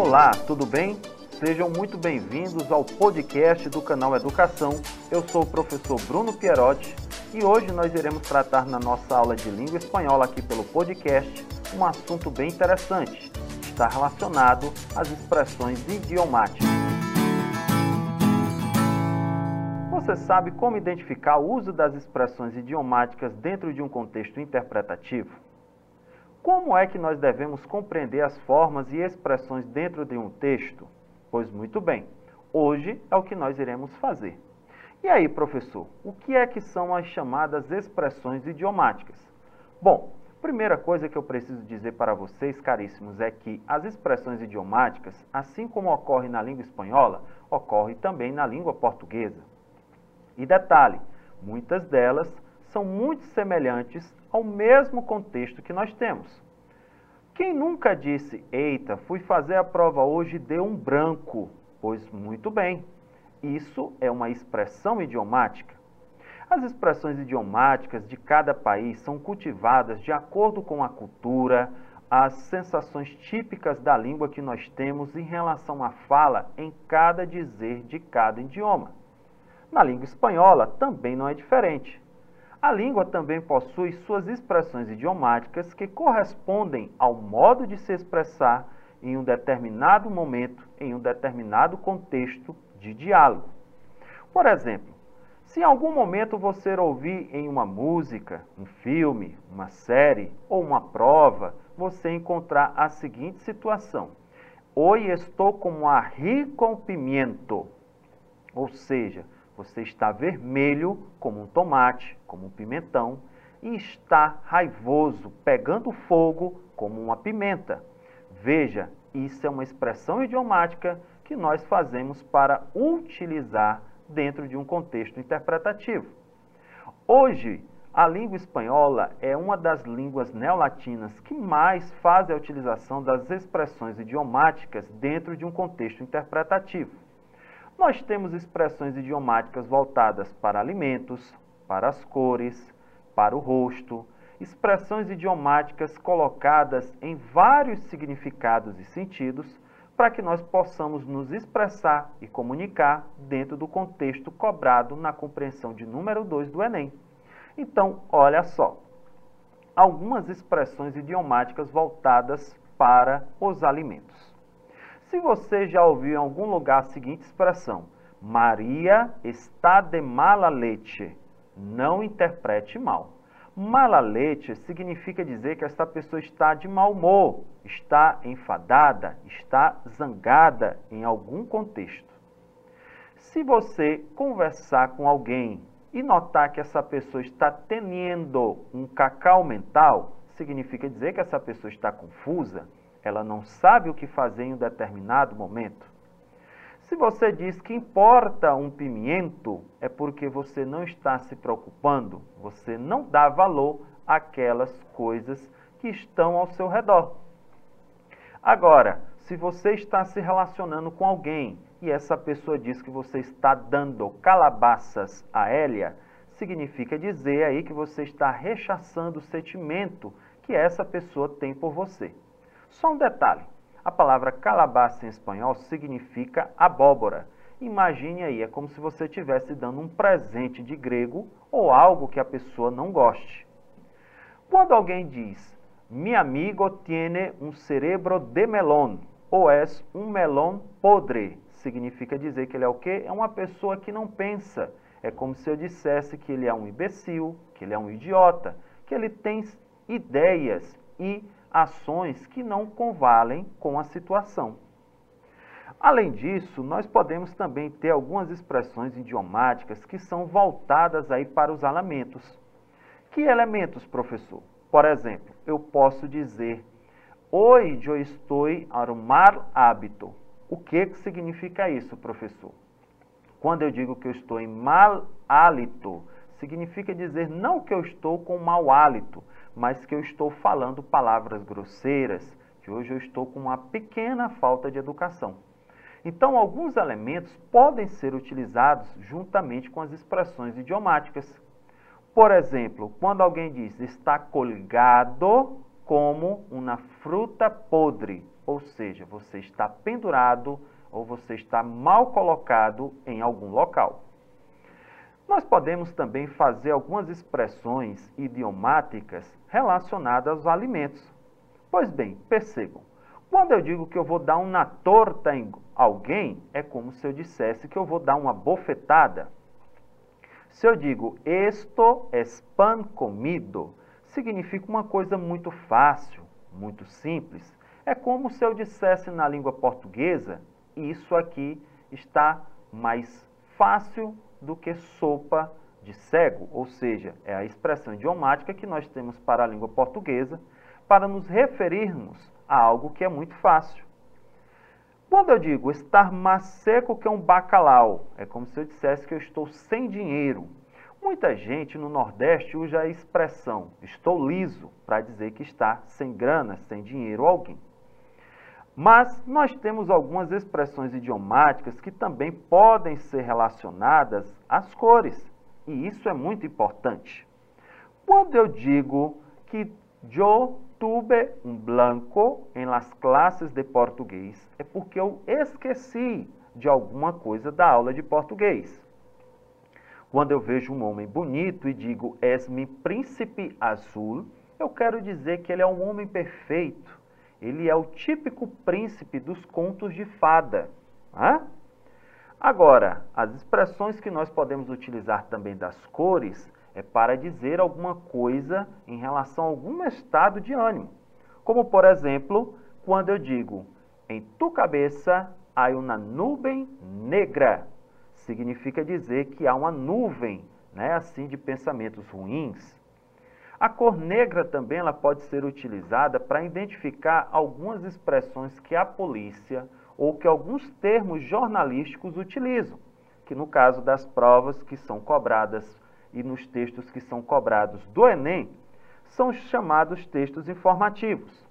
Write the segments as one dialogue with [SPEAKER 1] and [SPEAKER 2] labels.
[SPEAKER 1] Olá, tudo bem? Sejam muito bem-vindos ao podcast do canal Educação. Eu sou o professor Bruno Pierotti e hoje nós iremos tratar na nossa aula de língua espanhola aqui pelo podcast um assunto bem interessante. Está relacionado às expressões idiomáticas. Você sabe como identificar o uso das expressões idiomáticas dentro de um contexto interpretativo? Como é que nós devemos compreender as formas e expressões dentro de um texto? Pois muito bem, hoje é o que nós iremos fazer. E aí, professor, o que é que são as chamadas expressões idiomáticas? Bom, primeira coisa que eu preciso dizer para vocês, caríssimos, é que as expressões idiomáticas, assim como ocorre na língua espanhola, ocorre também na língua portuguesa. E detalhe, muitas delas são muito semelhantes ao mesmo contexto que nós temos. Quem nunca disse, eita, fui fazer a prova hoje e deu um branco? Pois muito bem, isso é uma expressão idiomática. As expressões idiomáticas de cada país são cultivadas de acordo com a cultura, as sensações típicas da língua que nós temos em relação à fala em cada dizer de cada idioma. Na língua espanhola também não é diferente. A língua também possui suas expressões idiomáticas que correspondem ao modo de se expressar em um determinado momento, em um determinado contexto de diálogo. Por exemplo, se em algum momento você ouvir em uma música, um filme, uma série ou uma prova, você encontrar a seguinte situação: Hoje estou como a com pimento. Ou seja, você está vermelho como um tomate, como um pimentão, e está raivoso, pegando fogo como uma pimenta. Veja, isso é uma expressão idiomática que nós fazemos para utilizar dentro de um contexto interpretativo. Hoje, a língua espanhola é uma das línguas neolatinas que mais faz a utilização das expressões idiomáticas dentro de um contexto interpretativo. Nós temos expressões idiomáticas voltadas para alimentos, para as cores, para o rosto, expressões idiomáticas colocadas em vários significados e sentidos para que nós possamos nos expressar e comunicar dentro do contexto cobrado na compreensão de número 2 do Enem. Então, olha só, algumas expressões idiomáticas voltadas para os alimentos. Se você já ouviu em algum lugar a seguinte expressão, Maria está de mala leite, não interprete mal. Mala leite significa dizer que esta pessoa está de mau humor, está enfadada, está zangada em algum contexto. Se você conversar com alguém e notar que essa pessoa está tendo um cacau mental, significa dizer que essa pessoa está confusa, ela não sabe o que fazer em um determinado momento. Se você diz que importa um pimento, é porque você não está se preocupando, você não dá valor àquelas coisas que estão ao seu redor. Agora, se você está se relacionando com alguém e essa pessoa diz que você está dando calabaças a Hélia, significa dizer aí que você está rechaçando o sentimento que essa pessoa tem por você. Só um detalhe: a palavra calabaça em espanhol significa abóbora. Imagine aí, é como se você estivesse dando um presente de grego ou algo que a pessoa não goste. Quando alguém diz, mi amigo tiene un cerebro de melón, ou és um melón podre, significa dizer que ele é o quê? É uma pessoa que não pensa. É como se eu dissesse que ele é um imbecil, que ele é um idiota, que ele tem ideias e ações que não convalem com a situação. Além disso, nós podemos também ter algumas expressões idiomáticas que são voltadas aí para os elementos. Que elementos, professor? Por exemplo, eu posso dizer Hoje eu estou a um mal hábito. O que, que significa isso, professor? Quando eu digo que eu estou em mal hálito, significa dizer não que eu estou com mau hálito, mas que eu estou falando palavras grosseiras, que hoje eu estou com uma pequena falta de educação. Então, alguns elementos podem ser utilizados juntamente com as expressões idiomáticas. Por exemplo, quando alguém diz está colgado como uma fruta podre, ou seja, você está pendurado ou você está mal colocado em algum local. Nós podemos também fazer algumas expressões idiomáticas relacionadas aos alimentos. Pois bem, percebam, quando eu digo que eu vou dar uma torta em alguém, é como se eu dissesse que eu vou dar uma bofetada. Se eu digo esto es pan comido, significa uma coisa muito fácil, muito simples. É como se eu dissesse na língua portuguesa, isso aqui está mais fácil do que sopa de cego, ou seja, é a expressão idiomática que nós temos para a língua portuguesa para nos referirmos a algo que é muito fácil. Quando eu digo estar mais seco que um bacalhau, é como se eu dissesse que eu estou sem dinheiro. Muita gente no Nordeste usa a expressão estou liso para dizer que está sem grana, sem dinheiro alguém. Mas nós temos algumas expressões idiomáticas que também podem ser relacionadas às cores, e isso é muito importante. Quando eu digo que eu tuve um blanco em las classes de português, é porque eu esqueci de alguma coisa da aula de português. Quando eu vejo um homem bonito e digo es mi príncipe azul, eu quero dizer que ele é um homem perfeito. Ele é o típico príncipe dos contos de fada. Agora, as expressões que nós podemos utilizar também das cores é para dizer alguma coisa em relação a algum estado de ânimo. Como, por exemplo, quando eu digo, em tu cabeça há uma nuvem negra. Significa dizer que há uma nuvem, né, assim, de pensamentos ruins. A cor negra também ela pode ser utilizada para identificar algumas expressões que a polícia ou que alguns termos jornalísticos utilizam, que no caso das provas que são cobradas e nos textos que são cobrados do Enem, são chamados textos informativos.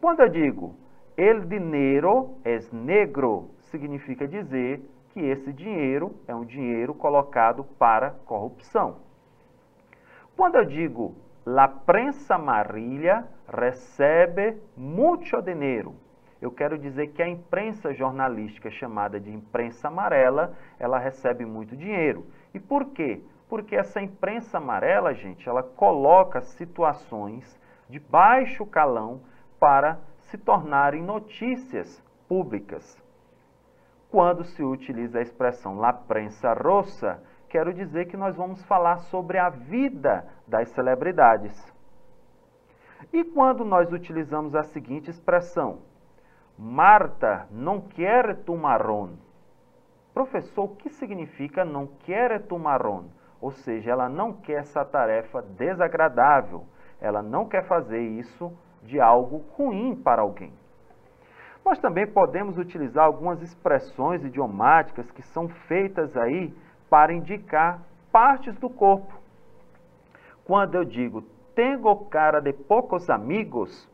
[SPEAKER 1] Quando eu digo el dinheiro es negro, significa dizer que esse dinheiro é um dinheiro colocado para corrupção. Quando eu digo la prensa amarilla recebe mucho dinheiro, eu quero dizer que a imprensa jornalística chamada de imprensa amarela, ela recebe muito dinheiro. E por quê? Porque essa imprensa amarela, gente, ela coloca situações de baixo calão para se tornarem notícias públicas. Quando se utiliza a expressão la prensa rossa, quero dizer que nós vamos falar sobre a vida das celebridades. E quando nós utilizamos a seguinte expressão, Marta não quer tu marrom. Professor, o que significa não quer tu marrom? Ou seja, ela não quer essa tarefa desagradável. Ela não quer fazer isso de algo ruim para alguém. Nós também podemos utilizar algumas expressões idiomáticas que são feitas aí para indicar partes do corpo. Quando eu digo tenho cara de poucos amigos,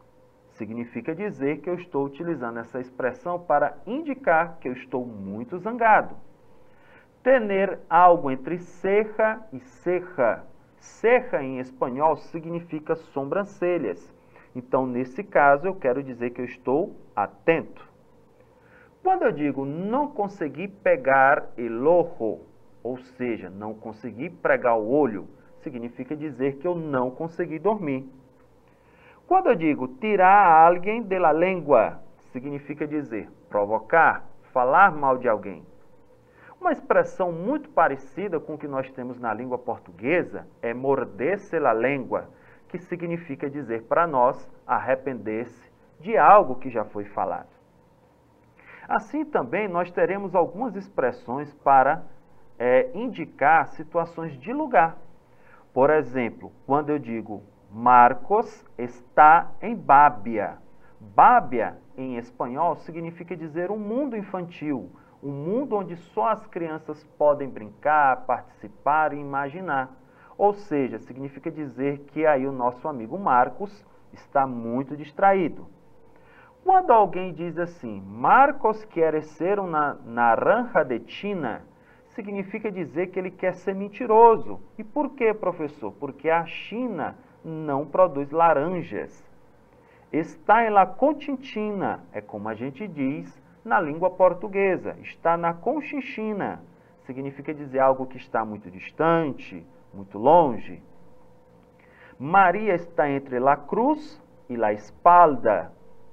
[SPEAKER 1] significa dizer que eu estou utilizando essa expressão para indicar que eu estou muito zangado. Tener algo entre ceja e ceja. Ceja em espanhol significa sobrancelhas. Então, nesse caso, eu quero dizer que eu estou atento. Quando eu digo não consegui pegar el ojo, ou seja, não consegui pregar o olho, significa dizer que eu não consegui dormir. Quando eu digo tirar alguém de la língua, significa dizer provocar, falar mal de alguém. Uma expressão muito parecida com o que nós temos na língua portuguesa é morder-se la língua, que significa dizer para nós arrepender-se de algo que já foi falado. Assim também nós teremos algumas expressões para é, indicar situações de lugar. Por exemplo, quando eu digo Marcos está em Bábia. Bábia, em espanhol, significa dizer um mundo infantil, um mundo onde só as crianças podem brincar, participar e imaginar. Ou seja, significa dizer que aí o nosso amigo Marcos está muito distraído. Quando alguém diz assim, Marcos quer ser uma naranja de China, significa dizer que ele quer ser mentiroso. E por que, professor? Porque a China não produz laranjas. Está em la Conchinchina, é como a gente diz na língua portuguesa. Está na Conchinchina. Significa dizer algo que está muito distante, muito longe. Maria está entre la cruz e la espalda.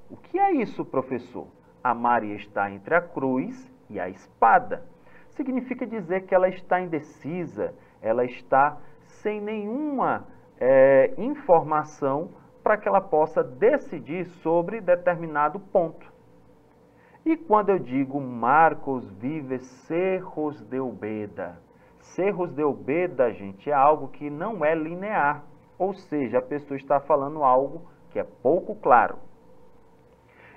[SPEAKER 1] O que é isso, professor? A Maria está entre a cruz e a espada. Significa dizer que ela está indecisa, ela está sem nenhuma é, informação para que ela possa decidir sobre determinado ponto. E quando eu digo Marcos vive Cerros de Ubeda, Cerros de Ubeda, gente, é algo que não é linear, ou seja, a pessoa está falando algo que é pouco claro.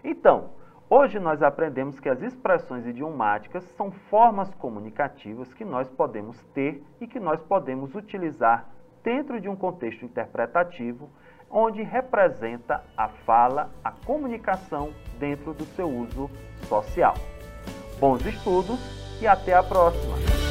[SPEAKER 1] Então, hoje nós aprendemos que as expressões idiomáticas são formas comunicativas que nós podemos ter e que nós podemos utilizar dentro de um contexto interpretativo onde representa a fala, a comunicação dentro do seu uso social. Bons estudos e até a próxima!